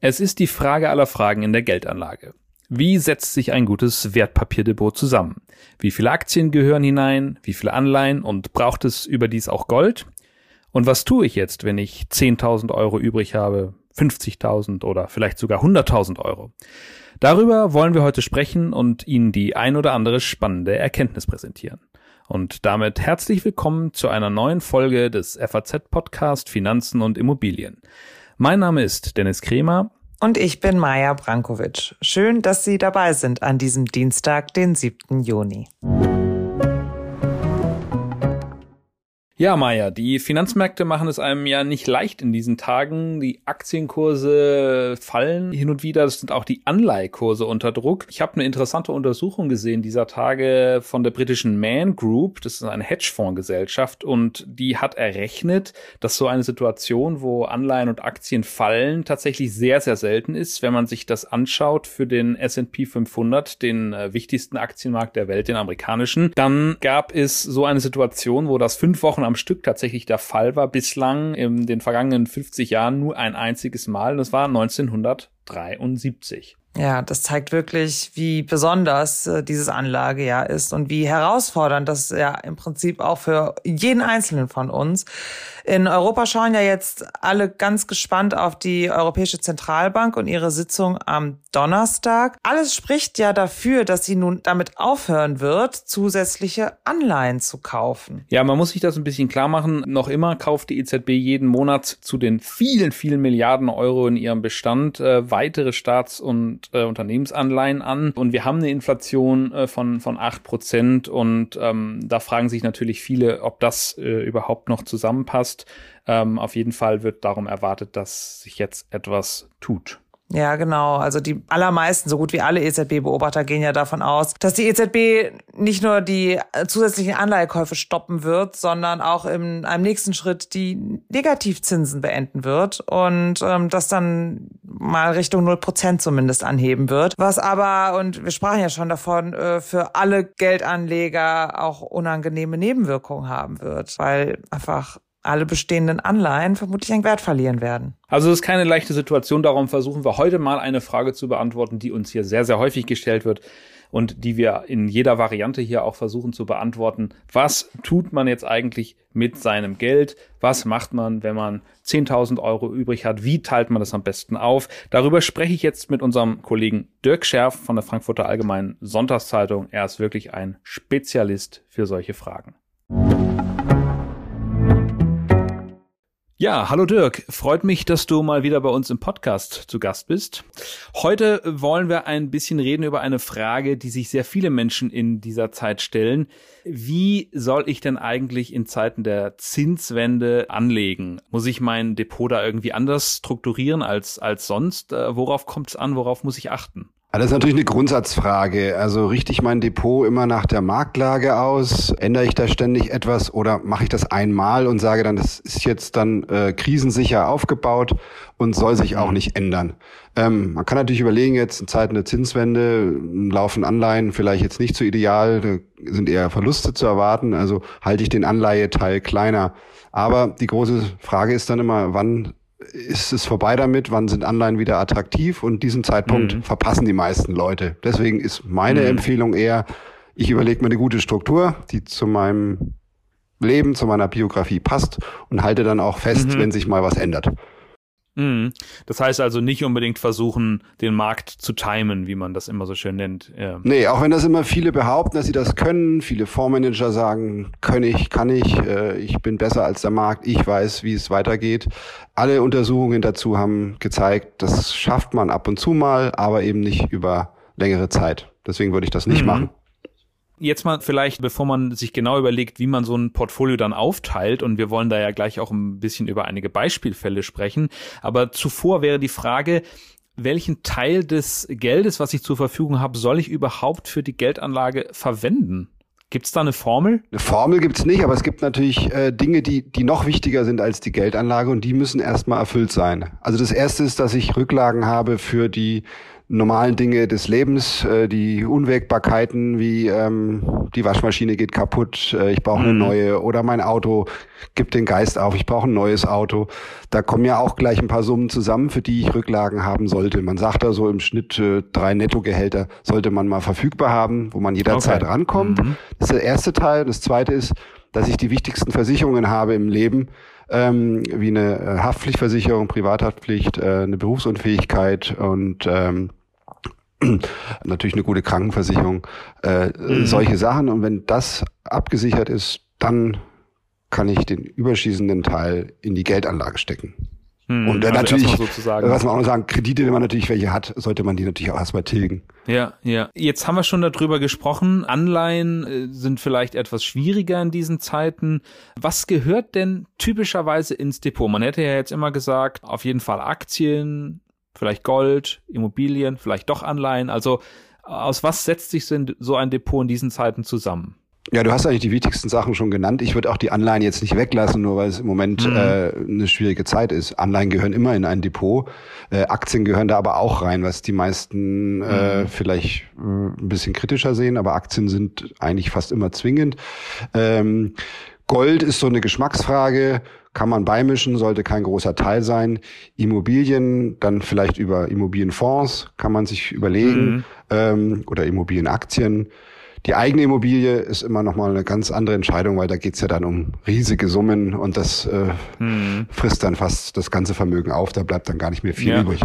Es ist die Frage aller Fragen in der Geldanlage. Wie setzt sich ein gutes Wertpapierdepot zusammen? Wie viele Aktien gehören hinein? Wie viele Anleihen? Und braucht es überdies auch Gold? Und was tue ich jetzt, wenn ich 10.000 Euro übrig habe, 50.000 oder vielleicht sogar 100.000 Euro? Darüber wollen wir heute sprechen und Ihnen die ein oder andere spannende Erkenntnis präsentieren. Und damit herzlich willkommen zu einer neuen Folge des FAZ Podcast Finanzen und Immobilien. Mein Name ist Dennis Kremer. Und ich bin Maja Brankovic. Schön, dass Sie dabei sind an diesem Dienstag, den 7. Juni. Ja, Maja, die Finanzmärkte machen es einem ja nicht leicht in diesen Tagen. Die Aktienkurse fallen hin und wieder. Das sind auch die Anleihkurse unter Druck. Ich habe eine interessante Untersuchung gesehen dieser Tage von der britischen Man Group. Das ist eine Hedgefondsgesellschaft und die hat errechnet, dass so eine Situation, wo Anleihen und Aktien fallen, tatsächlich sehr, sehr selten ist. Wenn man sich das anschaut für den S&P 500, den äh, wichtigsten Aktienmarkt der Welt, den amerikanischen, dann gab es so eine Situation, wo das fünf Wochen am Stück tatsächlich der Fall war. Bislang in den vergangenen 50 Jahren nur ein einziges Mal. Und das war 1973. Ja, das zeigt wirklich, wie besonders äh, dieses Anlagejahr ist und wie herausfordernd das ja im Prinzip auch für jeden Einzelnen von uns. In Europa schauen ja jetzt alle ganz gespannt auf die Europäische Zentralbank und ihre Sitzung am Donnerstag. Alles spricht ja dafür, dass sie nun damit aufhören wird, zusätzliche Anleihen zu kaufen. Ja, man muss sich das ein bisschen klar machen. Noch immer kauft die EZB jeden Monat zu den vielen, vielen Milliarden Euro in ihrem Bestand äh, weitere Staats- und äh, Unternehmensanleihen an. Und wir haben eine Inflation äh, von, von acht Prozent. Und ähm, da fragen sich natürlich viele, ob das äh, überhaupt noch zusammenpasst. Ähm, auf jeden Fall wird darum erwartet, dass sich jetzt etwas tut. Ja, genau. Also die allermeisten, so gut wie alle EZB-Beobachter gehen ja davon aus, dass die EZB nicht nur die zusätzlichen Anleihekäufe stoppen wird, sondern auch in einem nächsten Schritt die Negativzinsen beenden wird und ähm, das dann mal Richtung 0% zumindest anheben wird. Was aber, und wir sprachen ja schon davon, äh, für alle Geldanleger auch unangenehme Nebenwirkungen haben wird, weil einfach alle bestehenden Anleihen vermutlich einen Wert verlieren werden. Also es ist keine leichte Situation, darum versuchen wir heute mal eine Frage zu beantworten, die uns hier sehr, sehr häufig gestellt wird und die wir in jeder Variante hier auch versuchen zu beantworten. Was tut man jetzt eigentlich mit seinem Geld? Was macht man, wenn man 10.000 Euro übrig hat? Wie teilt man das am besten auf? Darüber spreche ich jetzt mit unserem Kollegen Dirk Scherf von der Frankfurter Allgemeinen Sonntagszeitung. Er ist wirklich ein Spezialist für solche Fragen. Ja, hallo Dirk. Freut mich, dass du mal wieder bei uns im Podcast zu Gast bist. Heute wollen wir ein bisschen reden über eine Frage, die sich sehr viele Menschen in dieser Zeit stellen. Wie soll ich denn eigentlich in Zeiten der Zinswende anlegen? Muss ich mein Depot da irgendwie anders strukturieren als, als sonst? Äh, worauf kommt es an? Worauf muss ich achten? Das ist natürlich eine Grundsatzfrage. Also richte ich mein Depot immer nach der Marktlage aus? Ändere ich da ständig etwas oder mache ich das einmal und sage dann, das ist jetzt dann äh, krisensicher aufgebaut und soll sich auch nicht ändern? Ähm, man kann natürlich überlegen, jetzt in Zeiten der Zinswende laufen Anleihen vielleicht jetzt nicht so ideal, da sind eher Verluste zu erwarten. Also halte ich den Anleiheteil kleiner. Aber die große Frage ist dann immer, wann ist es vorbei damit, wann sind Anleihen wieder attraktiv und diesen Zeitpunkt mhm. verpassen die meisten Leute. Deswegen ist meine mhm. Empfehlung eher, ich überlege mir eine gute Struktur, die zu meinem Leben, zu meiner Biografie passt und halte dann auch fest, mhm. wenn sich mal was ändert. Mhm. Das heißt also nicht unbedingt versuchen, den Markt zu timen, wie man das immer so schön nennt. Ja. Nee, auch wenn das immer viele behaupten, dass sie das können. Viele Fondsmanager sagen, kann ich, kann ich, äh, ich bin besser als der Markt, ich weiß, wie es weitergeht. Alle Untersuchungen dazu haben gezeigt, das schafft man ab und zu mal, aber eben nicht über längere Zeit. Deswegen würde ich das nicht mhm. machen. Jetzt mal vielleicht, bevor man sich genau überlegt, wie man so ein Portfolio dann aufteilt, und wir wollen da ja gleich auch ein bisschen über einige Beispielfälle sprechen, aber zuvor wäre die Frage, welchen Teil des Geldes, was ich zur Verfügung habe, soll ich überhaupt für die Geldanlage verwenden? Gibt es da eine Formel? Eine Formel gibt es nicht, aber es gibt natürlich äh, Dinge, die, die noch wichtiger sind als die Geldanlage und die müssen erstmal erfüllt sein. Also das erste ist, dass ich Rücklagen habe für die normalen Dinge des Lebens, äh, die Unwägbarkeiten wie ähm, die Waschmaschine geht kaputt, äh, ich brauche eine mhm. neue oder mein Auto gibt den Geist auf, ich brauche ein neues Auto. Da kommen ja auch gleich ein paar Summen zusammen, für die ich Rücklagen haben sollte. Man sagt da so im Schnitt äh, drei Nettogehälter sollte man mal verfügbar haben, wo man jederzeit okay. rankommt. Mhm. Das ist der erste Teil. Das zweite ist, dass ich die wichtigsten Versicherungen habe im Leben, ähm, wie eine äh, Haftpflichtversicherung, Privathaftpflicht, äh, eine Berufsunfähigkeit und ähm, natürlich eine gute Krankenversicherung, äh, mhm. solche Sachen. Und wenn das abgesichert ist, dann kann ich den überschießenden Teil in die Geldanlage stecken. Hm, und also natürlich, sozusagen. was man auch noch sagen, Kredite, wenn man natürlich welche hat, sollte man die natürlich auch erstmal tilgen. Ja, ja. Jetzt haben wir schon darüber gesprochen. Anleihen äh, sind vielleicht etwas schwieriger in diesen Zeiten. Was gehört denn typischerweise ins Depot? Man hätte ja jetzt immer gesagt, auf jeden Fall Aktien, vielleicht Gold, Immobilien, vielleicht doch Anleihen. Also aus was setzt sich so ein Depot in diesen Zeiten zusammen? Ja, du hast eigentlich die wichtigsten Sachen schon genannt. Ich würde auch die Anleihen jetzt nicht weglassen, nur weil es im Moment mhm. äh, eine schwierige Zeit ist. Anleihen gehören immer in ein Depot. Äh, Aktien gehören da aber auch rein, was die meisten äh, mhm. äh, vielleicht äh, ein bisschen kritischer sehen, aber Aktien sind eigentlich fast immer zwingend. Ähm, Gold ist so eine Geschmacksfrage. Kann man beimischen, sollte kein großer Teil sein. Immobilien, dann vielleicht über Immobilienfonds kann man sich überlegen mhm. ähm, oder Immobilienaktien. Die eigene Immobilie ist immer noch mal eine ganz andere Entscheidung, weil da geht's ja dann um riesige Summen und das äh, hm. frisst dann fast das ganze Vermögen auf. Da bleibt dann gar nicht mehr viel ja. übrig.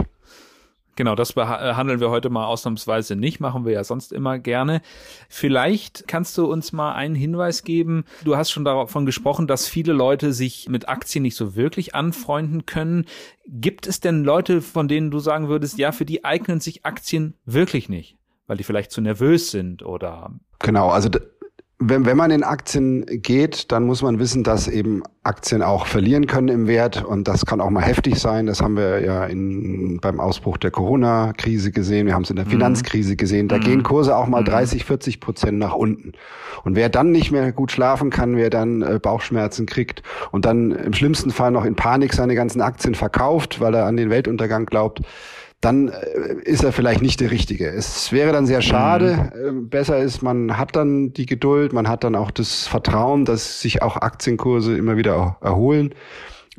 Genau, das behandeln wir heute mal ausnahmsweise nicht, machen wir ja sonst immer gerne. Vielleicht kannst du uns mal einen Hinweis geben. Du hast schon davon gesprochen, dass viele Leute sich mit Aktien nicht so wirklich anfreunden können. Gibt es denn Leute, von denen du sagen würdest, ja, für die eignen sich Aktien wirklich nicht? Weil die vielleicht zu nervös sind oder Genau, also wenn, wenn man in Aktien geht, dann muss man wissen, dass eben Aktien auch verlieren können im Wert und das kann auch mal heftig sein. Das haben wir ja in, beim Ausbruch der Corona-Krise gesehen. Wir haben es in der mhm. Finanzkrise gesehen. Da mhm. gehen Kurse auch mal 30, mhm. 40 Prozent nach unten. Und wer dann nicht mehr gut schlafen kann, wer dann äh, Bauchschmerzen kriegt und dann im schlimmsten Fall noch in Panik seine ganzen Aktien verkauft, weil er an den Weltuntergang glaubt, dann äh, ist er vielleicht nicht der Richtige. Es wäre dann sehr schade. Mhm. Ähm, besser ist, man hat dann die Geduld, man hat dann auch das Vertrauen, dass sich auch Aktienkurse immer wieder erholen.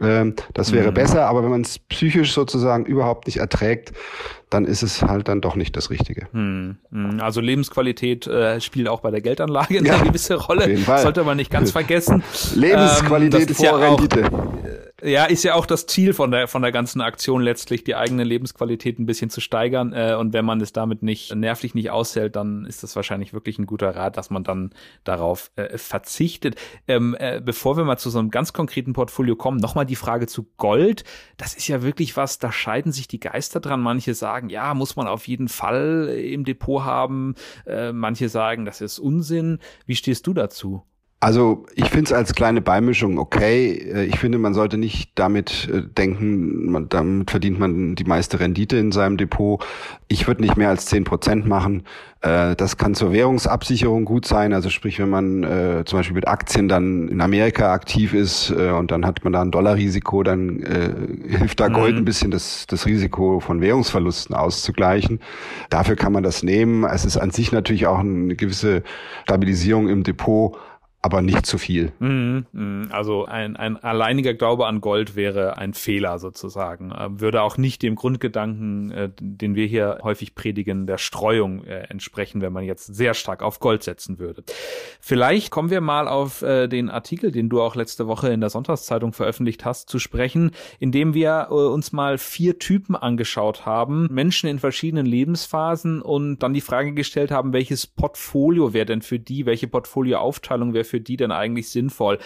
Ähm, das wäre mhm. besser, aber wenn man es psychisch sozusagen überhaupt nicht erträgt, dann ist es halt dann doch nicht das Richtige. Mhm. Also Lebensqualität äh, spielt auch bei der Geldanlage eine ja, gewisse Rolle. Sollte man nicht ganz vergessen. Lebensqualität ähm, vor ja Rendite. Auch, ja, ist ja auch das Ziel von der von der ganzen Aktion letztlich, die eigene Lebensqualität ein bisschen zu steigern. Äh, und wenn man es damit nicht nervlich nicht aushält, dann ist das wahrscheinlich wirklich ein guter Rat, dass man dann darauf äh, verzichtet. Ähm, äh, bevor wir mal zu so einem ganz konkreten Portfolio kommen, nochmal die Frage zu Gold. Das ist ja wirklich was, da scheiden sich die Geister dran. Manche sagen, ja, muss man auf jeden Fall im Depot haben. Äh, manche sagen, das ist Unsinn. Wie stehst du dazu? Also ich finde es als kleine Beimischung okay. Äh, ich finde, man sollte nicht damit äh, denken, man, damit verdient man die meiste Rendite in seinem Depot. Ich würde nicht mehr als zehn Prozent machen. Äh, das kann zur Währungsabsicherung gut sein. Also sprich, wenn man zum Beispiel mit Aktien dann in Amerika aktiv ist und dann hat man da ein Dollarrisiko, dann hilft da Gold mhm. ein bisschen, das, das Risiko von Währungsverlusten auszugleichen. Dafür kann man das nehmen. Es ist an sich natürlich auch eine gewisse Stabilisierung im Depot aber nicht zu viel. Mhm, mhm. Also ein, ein alleiniger Glaube an Gold wäre ein Fehler sozusagen. Ähm, würde auch nicht dem Grundgedanken, äh, den wir hier häufig predigen, der Streuung äh, entsprechen, wenn man jetzt sehr stark auf Gold setzen würde. Vielleicht kommen wir mal auf äh, den Artikel, den du auch letzte Woche in der Sonntagszeitung veröffentlicht hast, zu sprechen, indem wir uns mal vier Typen angeschaut haben, Menschen in verschiedenen Lebensphasen und dann die Frage gestellt haben, welches Portfolio wäre denn für die, welche Portfolioaufteilung wäre für die denn eigentlich sinnvoll?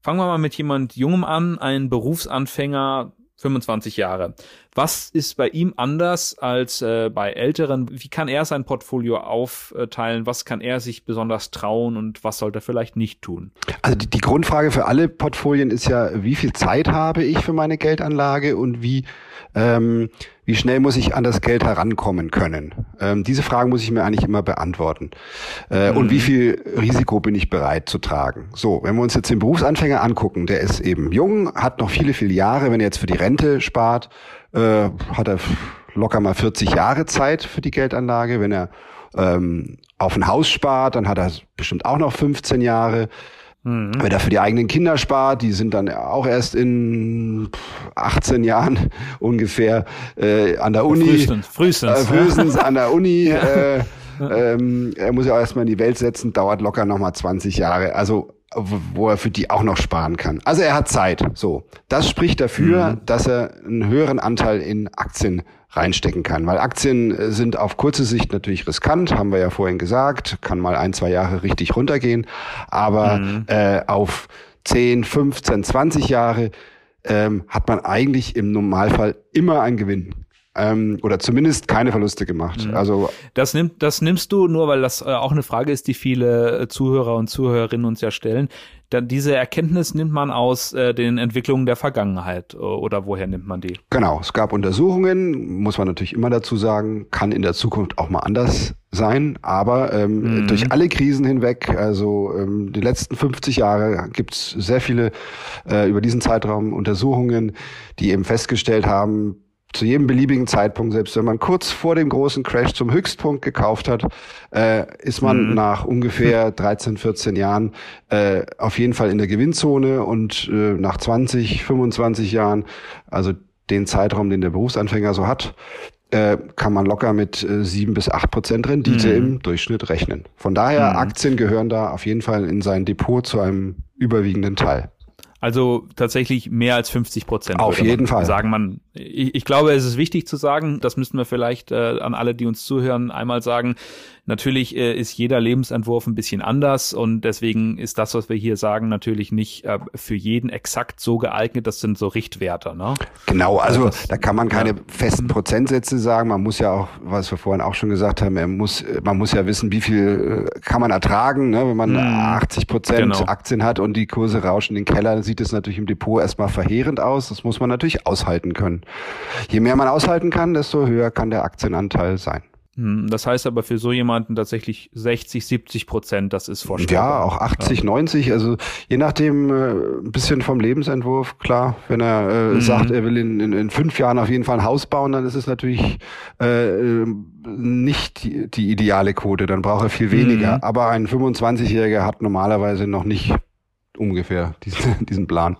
Fangen wir mal mit jemand Jungem an, ein Berufsanfänger, 25 Jahre. Was ist bei ihm anders als äh, bei Älteren? Wie kann er sein Portfolio aufteilen? Was kann er sich besonders trauen und was sollte er vielleicht nicht tun? Also die, die Grundfrage für alle Portfolien ist ja, wie viel Zeit habe ich für meine Geldanlage und wie ähm, wie schnell muss ich an das Geld herankommen können? Ähm, diese Fragen muss ich mir eigentlich immer beantworten. Äh, mhm. Und wie viel Risiko bin ich bereit zu tragen? So, wenn wir uns jetzt den Berufsanfänger angucken, der ist eben jung, hat noch viele, viele Jahre. Wenn er jetzt für die Rente spart, äh, hat er locker mal 40 Jahre Zeit für die Geldanlage. Wenn er ähm, auf ein Haus spart, dann hat er bestimmt auch noch 15 Jahre. Mhm. Wenn er für die eigenen Kinder spart, die sind dann auch erst in 18 Jahren ungefähr äh, an der Uni. Frühestens, frühestens, äh, frühestens an der Uni. äh, ähm, er muss ja auch erstmal in die Welt setzen, dauert locker nochmal 20 Jahre. Also wo er für die auch noch sparen kann. Also er hat Zeit. So, das spricht dafür, mhm. dass er einen höheren Anteil in Aktien reinstecken kann. Weil Aktien sind auf kurze Sicht natürlich riskant, haben wir ja vorhin gesagt, kann mal ein, zwei Jahre richtig runtergehen. Aber mhm. äh, auf 10, 15, 20 Jahre ähm, hat man eigentlich im Normalfall immer einen Gewinn ähm, oder zumindest keine Verluste gemacht. Mhm. Also das nimmt, das nimmst du nur, weil das äh, auch eine Frage ist, die viele äh, Zuhörer und Zuhörerinnen uns ja stellen. Da, diese Erkenntnis nimmt man aus äh, den Entwicklungen der Vergangenheit oder woher nimmt man die? Genau, es gab Untersuchungen, muss man natürlich immer dazu sagen, kann in der Zukunft auch mal anders sein, aber ähm, mhm. durch alle Krisen hinweg, also ähm, die letzten 50 Jahre gibt es sehr viele äh, über diesen Zeitraum Untersuchungen, die eben festgestellt haben, zu jedem beliebigen Zeitpunkt, selbst wenn man kurz vor dem großen Crash zum Höchstpunkt gekauft hat, äh, ist man mhm. nach ungefähr 13, 14 Jahren äh, auf jeden Fall in der Gewinnzone und äh, nach 20, 25 Jahren, also den Zeitraum, den der Berufsanfänger so hat, äh, kann man locker mit äh, sieben bis acht Prozent Rendite mhm. im Durchschnitt rechnen. Von daher, mhm. Aktien gehören da auf jeden Fall in sein Depot zu einem überwiegenden Teil. Also tatsächlich mehr als 50 Prozent. Auf jeden Fall. Sagen man. Ich, ich, glaube, es ist wichtig zu sagen, das müssten wir vielleicht äh, an alle, die uns zuhören, einmal sagen. Natürlich äh, ist jeder Lebensentwurf ein bisschen anders und deswegen ist das, was wir hier sagen, natürlich nicht äh, für jeden exakt so geeignet. Das sind so Richtwerte. Ne? Genau, also das, da kann man keine ja. festen Prozentsätze sagen. Man muss ja auch, was wir vorhin auch schon gesagt haben, man muss, man muss ja wissen, wie viel äh, kann man ertragen, ne? wenn man mhm. 80 Prozent genau. Aktien hat und die Kurse rauschen in den Keller, dann sieht es natürlich im Depot erstmal verheerend aus. Das muss man natürlich aushalten können. Je mehr man aushalten kann, desto höher kann der Aktienanteil sein. Hm, das heißt aber für so jemanden tatsächlich 60, 70 Prozent, das ist vorstellbar. Ja, auch 80, ja. 90, also je nachdem äh, ein bisschen vom Lebensentwurf, klar, wenn er äh, mhm. sagt, er will in, in, in fünf Jahren auf jeden Fall ein Haus bauen, dann ist es natürlich äh, nicht die, die ideale Quote, dann braucht er viel weniger. Mhm. Aber ein 25-Jähriger hat normalerweise noch nicht ungefähr diesen, diesen Plan.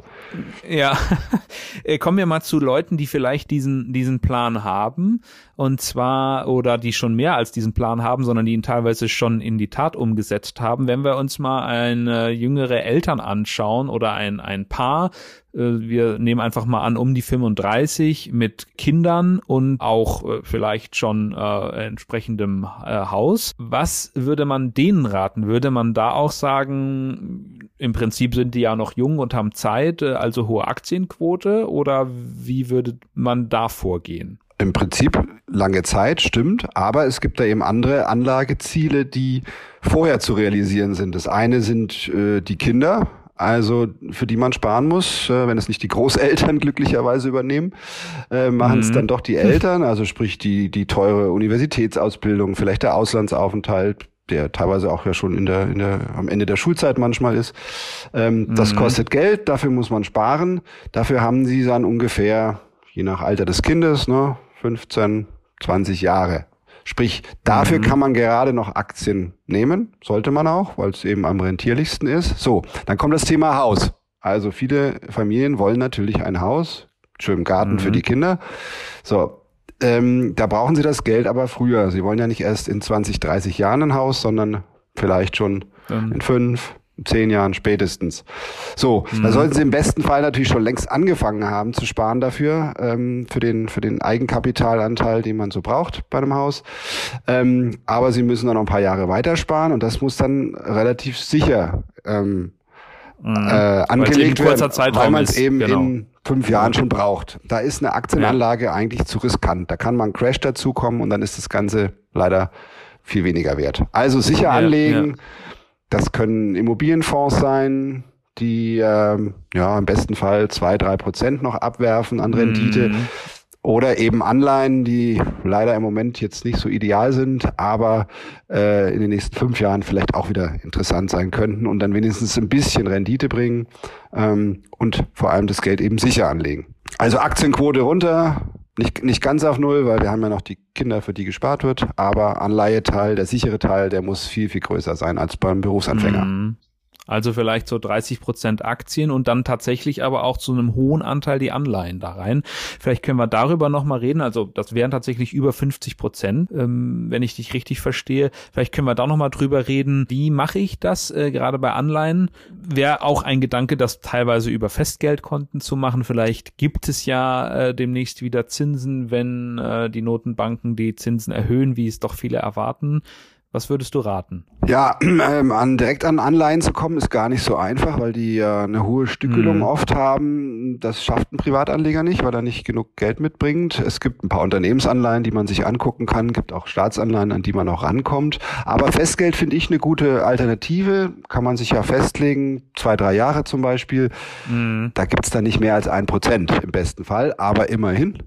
Ja, äh, kommen wir mal zu Leuten, die vielleicht diesen, diesen Plan haben und zwar, oder die schon mehr als diesen Plan haben, sondern die ihn teilweise schon in die Tat umgesetzt haben. Wenn wir uns mal eine jüngere Eltern anschauen oder ein, ein Paar, äh, wir nehmen einfach mal an, um die 35 mit Kindern und auch äh, vielleicht schon äh, entsprechendem äh, Haus. Was würde man denen raten? Würde man da auch sagen, im Prinzip sind die ja noch jung und haben Zeit, äh, also hohe Aktienquote oder wie würde man da vorgehen? Im Prinzip lange Zeit, stimmt, aber es gibt da eben andere Anlageziele, die vorher zu realisieren sind. Das eine sind äh, die Kinder, also für die man sparen muss, äh, wenn es nicht die Großeltern glücklicherweise übernehmen, äh, machen es mhm. dann doch die Eltern, also sprich die, die teure Universitätsausbildung, vielleicht der Auslandsaufenthalt, der teilweise auch ja schon in der, in der, am Ende der Schulzeit manchmal ist. Ähm, mhm. Das kostet Geld, dafür muss man sparen. Dafür haben sie dann ungefähr, je nach Alter des Kindes, ne, 15, 20 Jahre. Sprich, dafür mhm. kann man gerade noch Aktien nehmen, sollte man auch, weil es eben am rentierlichsten ist. So, dann kommt das Thema Haus. Also viele Familien wollen natürlich ein Haus, schönen Garten mhm. für die Kinder. So, ähm, da brauchen sie das Geld aber früher. Sie wollen ja nicht erst in 20, 30 Jahren ein Haus, sondern vielleicht schon mhm. in fünf, zehn Jahren spätestens. So, mhm. da sollten Sie im besten Fall natürlich schon längst angefangen haben zu sparen dafür, ähm, für den für den Eigenkapitalanteil, den man so braucht bei einem Haus. Ähm, aber Sie müssen dann noch ein paar Jahre weiter sparen und das muss dann relativ sicher ähm, mhm. äh, angelegt werden, weil man es eben genau. in fünf Jahren schon braucht. Da ist eine Aktienanlage ja. eigentlich zu riskant. Da kann mal ein Crash dazukommen und dann ist das Ganze leider viel weniger wert. Also sicher ja, anlegen. Ja. Das können Immobilienfonds sein, die ähm, ja im besten Fall zwei, drei Prozent noch abwerfen an Rendite. Mhm. Oder eben Anleihen, die leider im Moment jetzt nicht so ideal sind, aber äh, in den nächsten fünf Jahren vielleicht auch wieder interessant sein könnten und dann wenigstens ein bisschen Rendite bringen ähm, und vor allem das Geld eben sicher anlegen. Also Aktienquote runter, Nicht, nicht ganz auf Null, weil wir haben ja noch die Kinder, für die gespart wird, aber Anleiheteil, der sichere Teil, der muss viel, viel größer sein als beim Berufsanfänger. Mhm. Also vielleicht so 30 Prozent Aktien und dann tatsächlich aber auch zu einem hohen Anteil die Anleihen da rein. Vielleicht können wir darüber nochmal reden. Also das wären tatsächlich über 50 Prozent, ähm, wenn ich dich richtig verstehe. Vielleicht können wir da nochmal drüber reden. Wie mache ich das äh, gerade bei Anleihen? Wäre auch ein Gedanke, das teilweise über Festgeldkonten zu machen. Vielleicht gibt es ja äh, demnächst wieder Zinsen, wenn äh, die Notenbanken die Zinsen erhöhen, wie es doch viele erwarten. Was würdest du raten? Ja, ähm, an, direkt an Anleihen zu kommen ist gar nicht so einfach, weil die ja eine hohe Stückelung mhm. oft haben. Das schafft ein Privatanleger nicht, weil er nicht genug Geld mitbringt. Es gibt ein paar Unternehmensanleihen, die man sich angucken kann, gibt auch Staatsanleihen, an die man auch rankommt. Aber Festgeld finde ich eine gute Alternative. Kann man sich ja festlegen, zwei, drei Jahre zum Beispiel. Mhm. Da gibt's dann nicht mehr als ein Prozent im besten Fall, aber immerhin.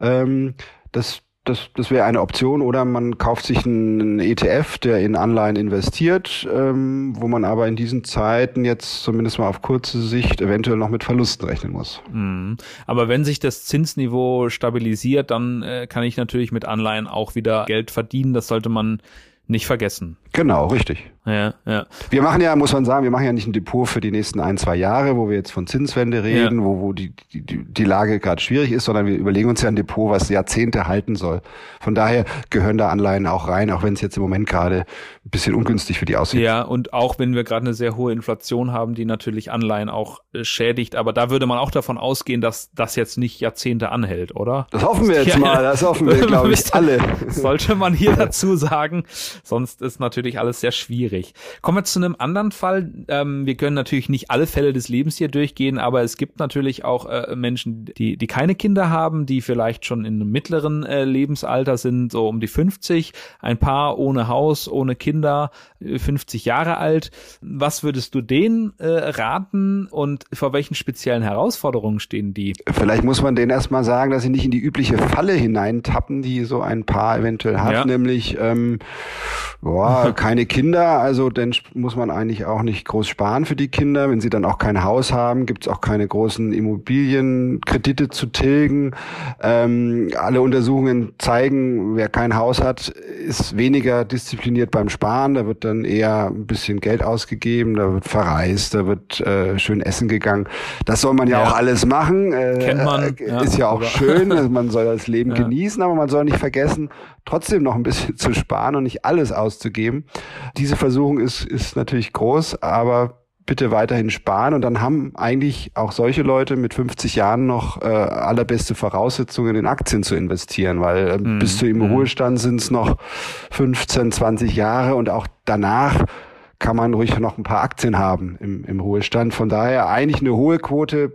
Ähm, das das, das wäre eine Option. Oder man kauft sich einen ETF, der in Anleihen investiert, ähm, wo man aber in diesen Zeiten jetzt zumindest mal auf kurze Sicht eventuell noch mit Verlusten rechnen muss. Mhm. Aber wenn sich das Zinsniveau stabilisiert, dann äh, kann ich natürlich mit Anleihen auch wieder Geld verdienen. Das sollte man nicht vergessen. Genau, richtig. Ja, ja. Wir machen ja, muss man sagen, wir machen ja nicht ein Depot für die nächsten ein, zwei Jahre, wo wir jetzt von Zinswende reden, ja. wo, wo die, die, die Lage gerade schwierig ist, sondern wir überlegen uns ja ein Depot, was Jahrzehnte halten soll. Von daher gehören da Anleihen auch rein, auch wenn es jetzt im Moment gerade ein bisschen ungünstig für die aussieht. Ja, und auch wenn wir gerade eine sehr hohe Inflation haben, die natürlich Anleihen auch äh, schädigt, aber da würde man auch davon ausgehen, dass das jetzt nicht Jahrzehnte anhält, oder? Das hoffen wir jetzt ja, mal, das hoffen wir, glaube ich, alle. Sollte man hier dazu sagen, sonst ist natürlich alles sehr schwierig schwierig. Kommen wir zu einem anderen Fall. Ähm, wir können natürlich nicht alle Fälle des Lebens hier durchgehen, aber es gibt natürlich auch äh, Menschen, die, die keine Kinder haben, die vielleicht schon in einem mittleren äh, Lebensalter sind, so um die 50, ein Paar ohne Haus, ohne Kinder, 50 äh, Jahre alt. Was würdest du denen äh, raten und vor welchen speziellen Herausforderungen stehen die? Vielleicht muss man denen erstmal sagen, dass sie nicht in die übliche Falle hineintappen, die so ein Paar eventuell hat, ja. nämlich ähm, boah, keine Kinder, also dann muss man eigentlich auch nicht groß sparen für die Kinder. Wenn sie dann auch kein Haus haben, gibt es auch keine großen Immobilienkredite zu tilgen. Ähm, alle Untersuchungen zeigen, wer kein Haus hat, ist weniger diszipliniert beim Sparen. Da wird dann eher ein bisschen Geld ausgegeben, da wird verreist, da wird äh, schön essen gegangen. Das soll man ja, ja. auch alles machen. Äh, Kennt man. Äh, ist ja, ja auch schön, also man soll das Leben ja. genießen, aber man soll nicht vergessen, trotzdem noch ein bisschen zu sparen und nicht alles auszugeben. Diese Versuchung ist, ist natürlich groß, aber bitte weiterhin sparen und dann haben eigentlich auch solche Leute mit 50 Jahren noch äh, allerbeste Voraussetzungen in Aktien zu investieren, weil äh, mhm. bis zu im mhm. Ruhestand sind es noch 15, 20 Jahre und auch danach kann man ruhig noch ein paar Aktien haben im, im Ruhestand. Von daher eigentlich eine hohe Quote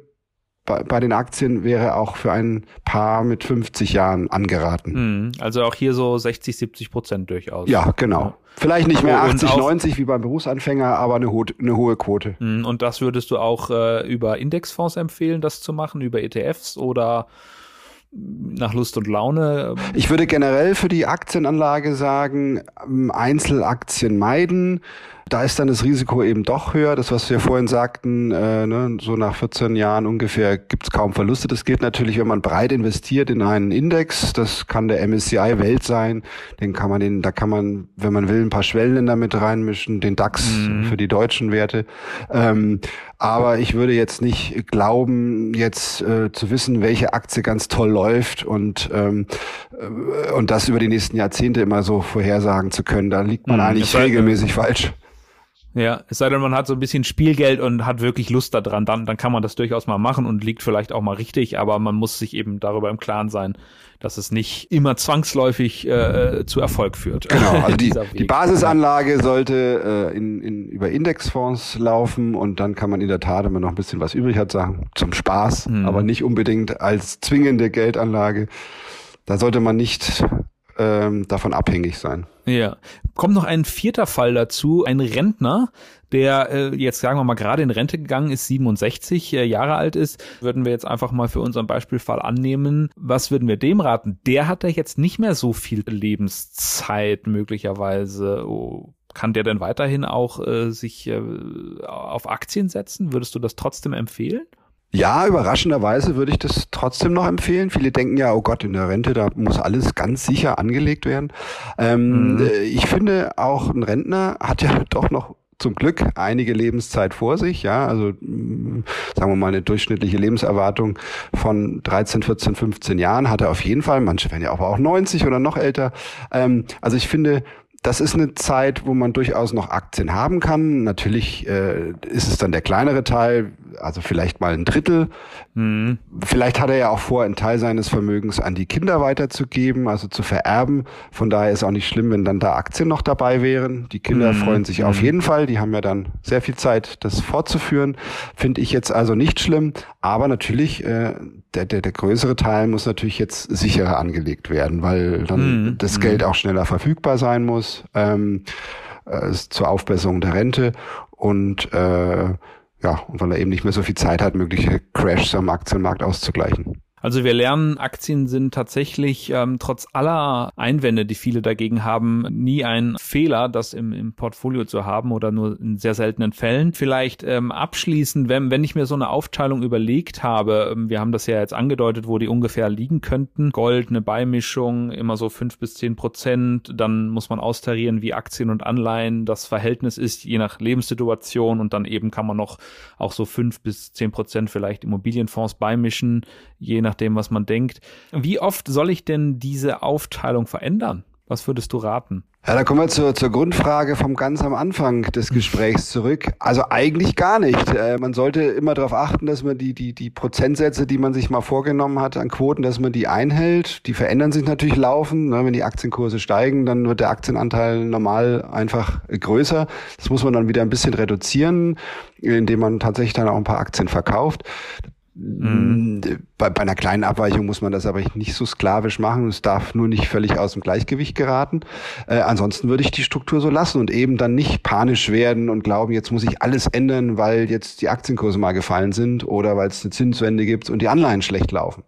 bei, bei den Aktien wäre auch für ein Paar mit 50 Jahren angeraten. Mhm. Also auch hier so 60, 70 Prozent durchaus. Ja, genau. Ja. Vielleicht nicht mehr 80, auch, 90 wie beim Berufsanfänger, aber eine, ho eine hohe Quote. Mhm. Und das würdest du auch äh, über Indexfonds empfehlen, das zu machen, über ETFs oder nach Lust und Laune? Ich würde generell für die Aktienanlage sagen, ähm, Einzelaktien meiden da ist dann das Risiko eben doch höher. Das, was wir vorhin sagten, äh, ne, so nach 14 Jahren ungefähr gibt es kaum Verluste. Das gilt natürlich, wenn man breit investiert in einen Index. Das kann der MSCI Welt sein. Den kann man den, da kann man, wenn man will, ein paar Schwellenländer mit reinmischen, den DAX mhm. für die deutschen Werte. Ähm, aber ich würde jetzt nicht glauben, jetzt äh, zu wissen, welche Aktie ganz toll läuft und ähm, äh, und das über die nächsten Jahrzehnte immer so vorhersagen zu können. Da liegt man mhm, eigentlich regelmäßig falsch. Ja, es sei denn, man hat so ein bisschen Spielgeld und hat wirklich Lust daran, dann, dann kann man das durchaus mal machen und liegt vielleicht auch mal richtig, aber man muss sich eben darüber im Klaren sein, dass es nicht immer zwangsläufig äh, zu Erfolg führt. Genau, also die, die Basisanlage sollte äh, in, in, über Indexfonds laufen und dann kann man in der Tat, wenn man noch ein bisschen was übrig hat, sagen, zum Spaß, mhm. aber nicht unbedingt als zwingende Geldanlage. Da sollte man nicht ähm, davon abhängig sein. Ja. Kommt noch ein vierter Fall dazu, ein Rentner, der äh, jetzt sagen wir mal gerade in Rente gegangen ist, 67 äh, Jahre alt ist, würden wir jetzt einfach mal für unseren Beispielfall annehmen. Was würden wir dem raten? Der hat ja jetzt nicht mehr so viel Lebenszeit möglicherweise. Oh, kann der denn weiterhin auch äh, sich äh, auf Aktien setzen? Würdest du das trotzdem empfehlen? Ja, überraschenderweise würde ich das trotzdem noch empfehlen. Viele denken ja, oh Gott, in der Rente, da muss alles ganz sicher angelegt werden. Ähm, mhm. Äh, ich finde, auch ein Rentner hat ja doch noch zum Glück einige Lebenszeit vor sich, ja, also mm, sagen wir mal eine durchschnittliche Lebenserwartung von 13, 14, 15 Jahren hat er auf jeden Fall. Manche werden ja auch 90 oder noch älter. Ähm, also ich finde, das ist eine Zeit, wo man durchaus noch Aktien haben kann. Natürlich äh, ist es dann der kleinere Teil, also vielleicht mal ein Drittel. Mhm. Vielleicht hat er ja auch vor, einen Teil seines Vermögens an die Kinder weiterzugeben, also zu vererben. Von daher ist auch nicht schlimm, wenn dann da Aktien noch dabei wären. Die Kinder mhm. freuen sich auf mhm. jeden Fall. Die haben ja dann sehr viel Zeit, das fortzuführen. Finde ich jetzt also nicht schlimm. Aber natürlich, äh, der, der, der größere Teil muss natürlich jetzt sicherer angelegt werden, weil dann mhm. das Geld mhm. auch schneller verfügbar sein muss ähm, äh, zur Aufbesserung der Rente und äh, ja, und weil er eben nicht mehr so viel Zeit hat, mögliche Crashs am Aktienmarkt auszugleichen. Also wir lernen, Aktien sind tatsächlich ähm, trotz aller Einwände, die viele dagegen haben, nie ein Fehler, das im, im Portfolio zu haben oder nur in sehr seltenen Fällen. Vielleicht ähm, abschließend, wenn, wenn ich mir so eine Aufteilung überlegt habe, ähm, wir haben das ja jetzt angedeutet, wo die ungefähr liegen könnten. Gold, eine Beimischung, immer so fünf bis zehn Prozent. Dann muss man austarieren, wie Aktien und Anleihen das Verhältnis ist, je nach Lebenssituation. Und dann eben kann man noch auch so fünf bis zehn Prozent vielleicht Immobilienfonds beimischen, je nach nachdem, was man denkt. Wie oft soll ich denn diese Aufteilung verändern? Was würdest du raten? Ja, da kommen wir zur, zur Grundfrage vom ganz am Anfang des Gesprächs zurück. Also eigentlich gar nicht. Äh, man sollte immer darauf achten, dass man die, die, die Prozentsätze, die man sich mal vorgenommen hat an Quoten, dass man die einhält. Die verändern sich natürlich laufend. Ne? Wenn die Aktienkurse steigen, dann wird der Aktienanteil normal einfach größer. Das muss man dann wieder ein bisschen reduzieren, indem man tatsächlich dann auch ein paar Aktien verkauft. Mhm. Bei, bei einer kleinen Abweichung muss man das aber nicht so sklavisch machen. Es darf nur nicht völlig aus dem Gleichgewicht geraten. Äh, ansonsten würde ich die Struktur so lassen und eben dann nicht panisch werden und glauben, jetzt muss ich alles ändern, weil jetzt die Aktienkurse mal gefallen sind oder weil es eine Zinswende gibt und die Anleihen schlecht laufen.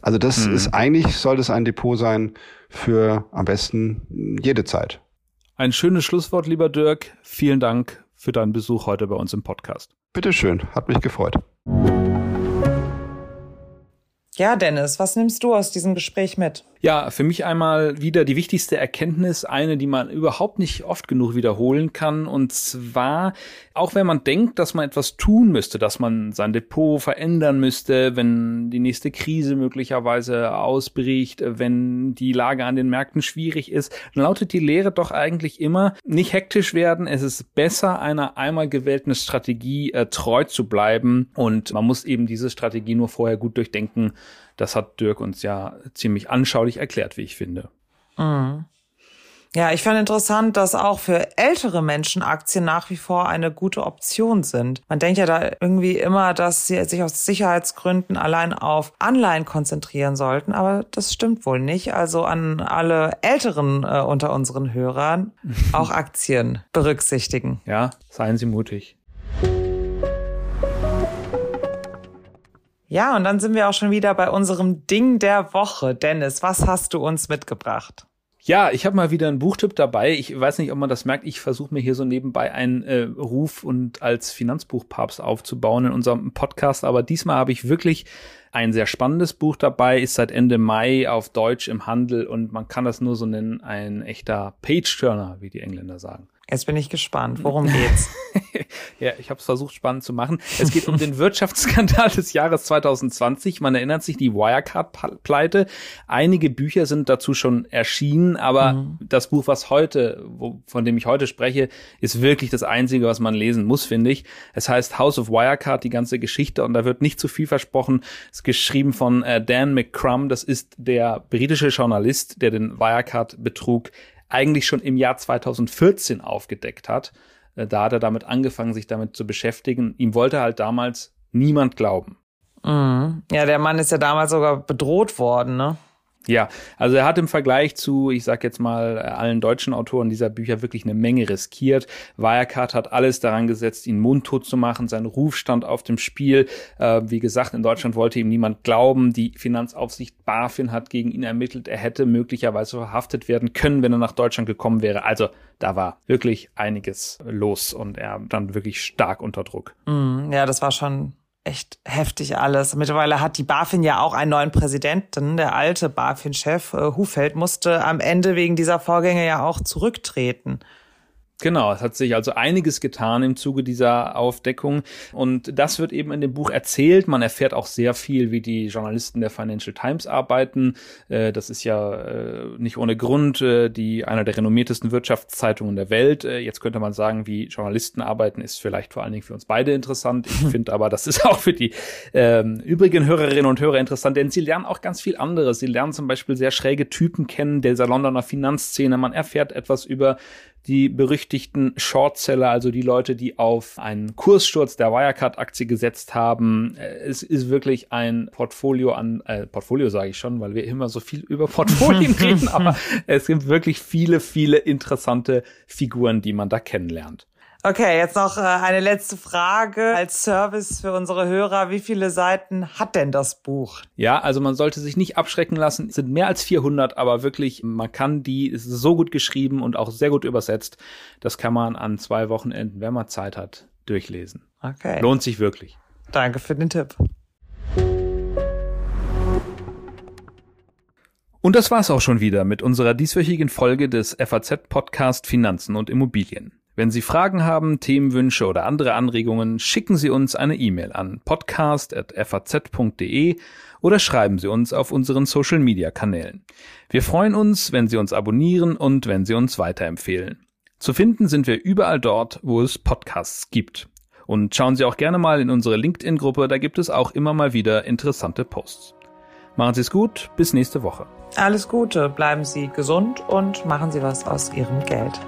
Also das mhm. ist eigentlich, soll das ein Depot sein für am besten jede Zeit. Ein schönes Schlusswort, lieber Dirk. Vielen Dank für deinen Besuch heute bei uns im Podcast. Bitteschön, hat mich gefreut. Ja, Dennis, was nimmst du aus diesem Gespräch mit? Ja, für mich einmal wieder die wichtigste Erkenntnis, eine, die man überhaupt nicht oft genug wiederholen kann. Und zwar, auch wenn man denkt, dass man etwas tun müsste, dass man sein Depot verändern müsste, wenn die nächste Krise möglicherweise ausbricht, wenn die Lage an den Märkten schwierig ist, dann lautet die Lehre doch eigentlich immer, nicht hektisch werden. Es ist besser, einer einmal gewählten Strategie äh, treu zu bleiben. Und man muss eben diese Strategie nur vorher gut durchdenken, das hat Dirk uns ja ziemlich anschaulich erklärt, wie ich finde. Mhm. Ja, ich fand interessant, dass auch für ältere Menschen Aktien nach wie vor eine gute Option sind. Man denkt ja da irgendwie immer, dass sie sich aus Sicherheitsgründen allein auf Anleihen konzentrieren sollten, aber das stimmt wohl nicht. Also an alle Älteren äh, unter unseren Hörern auch Aktien berücksichtigen. Ja, seien Sie mutig. Ja, und dann sind wir auch schon wieder bei unserem Ding der Woche. Dennis, was hast du uns mitgebracht? Ja, ich habe mal wieder einen Buchtipp dabei. Ich weiß nicht, ob man das merkt. Ich versuche mir hier so nebenbei einen äh, Ruf und als Finanzbuchpapst aufzubauen in unserem Podcast. Aber diesmal habe ich wirklich ein sehr spannendes Buch dabei, ist seit Ende Mai auf Deutsch im Handel und man kann das nur so nennen, ein echter Page-Turner, wie die Engländer sagen. Jetzt bin ich gespannt. Worum geht's? ja, ich habe es versucht spannend zu machen. Es geht um den Wirtschaftsskandal des Jahres 2020. Man erinnert sich die Wirecard-Pleite. Einige Bücher sind dazu schon erschienen, aber mhm. das Buch, was heute, wo, von dem ich heute spreche, ist wirklich das einzige, was man lesen muss, finde ich. Es heißt House of Wirecard, die ganze Geschichte, und da wird nicht zu viel versprochen. Es ist geschrieben von äh, Dan McCrum. Das ist der britische Journalist, der den Wirecard-Betrug eigentlich schon im Jahr 2014 aufgedeckt hat. Äh, da hat er damit angefangen, sich damit zu beschäftigen. Ihm wollte halt damals niemand glauben. Mhm. Ja, der Mann ist ja damals sogar bedroht worden, ne? Ja, also er hat im Vergleich zu, ich sag jetzt mal, allen deutschen Autoren dieser Bücher wirklich eine Menge riskiert. Wirecard hat alles daran gesetzt, ihn mundtot zu machen. Sein Ruf stand auf dem Spiel. Äh, wie gesagt, in Deutschland wollte ihm niemand glauben. Die Finanzaufsicht BaFin hat gegen ihn ermittelt. Er hätte möglicherweise verhaftet werden können, wenn er nach Deutschland gekommen wäre. Also da war wirklich einiges los und er dann wirklich stark unter Druck. Mm, ja, das war schon echt heftig alles. Mittlerweile hat die BaFin ja auch einen neuen Präsidenten. Der alte BaFin-Chef äh, Hufeld musste am Ende wegen dieser Vorgänge ja auch zurücktreten. Genau, es hat sich also einiges getan im Zuge dieser Aufdeckung und das wird eben in dem Buch erzählt. Man erfährt auch sehr viel, wie die Journalisten der Financial Times arbeiten. Äh, das ist ja äh, nicht ohne Grund äh, die einer der renommiertesten Wirtschaftszeitungen der Welt. Jetzt könnte man sagen, wie Journalisten arbeiten, ist vielleicht vor allen Dingen für uns beide interessant. Ich finde aber, das ist auch für die ähm, übrigen Hörerinnen und Hörer interessant, denn sie lernen auch ganz viel anderes. Sie lernen zum Beispiel sehr schräge Typen kennen der Londoner Finanzszene. Man erfährt etwas über die berüchtigten Shortseller, also die Leute, die auf einen Kurssturz der Wirecard-Aktie gesetzt haben. Äh, es ist wirklich ein Portfolio an, äh, Portfolio sage ich schon, weil wir immer so viel über Portfolien reden, aber es gibt wirklich viele, viele interessante Figuren, die man da kennenlernt. Okay, jetzt noch äh, eine letzte Frage als Service für unsere Hörer. Wie viele Seiten hat denn das Buch? Ja, also man sollte sich nicht abschrecken lassen. Es sind mehr als 400, aber wirklich, man kann die, es ist so gut geschrieben und auch sehr gut übersetzt. Das kann man an zwei Wochenenden, wenn man Zeit hat, durchlesen. Okay. Lohnt sich wirklich. Danke für den Tipp. Und das war's auch schon wieder mit unserer dieswöchigen Folge des FAZ Podcast Finanzen und Immobilien. Wenn Sie Fragen haben, Themenwünsche oder andere Anregungen, schicken Sie uns eine E-Mail an podcast.faz.de oder schreiben Sie uns auf unseren Social Media Kanälen. Wir freuen uns, wenn Sie uns abonnieren und wenn Sie uns weiterempfehlen. Zu finden sind wir überall dort, wo es Podcasts gibt. Und schauen Sie auch gerne mal in unsere LinkedIn-Gruppe, da gibt es auch immer mal wieder interessante Posts. Machen Sie es gut, bis nächste Woche. Alles Gute, bleiben Sie gesund und machen Sie was aus Ihrem Geld.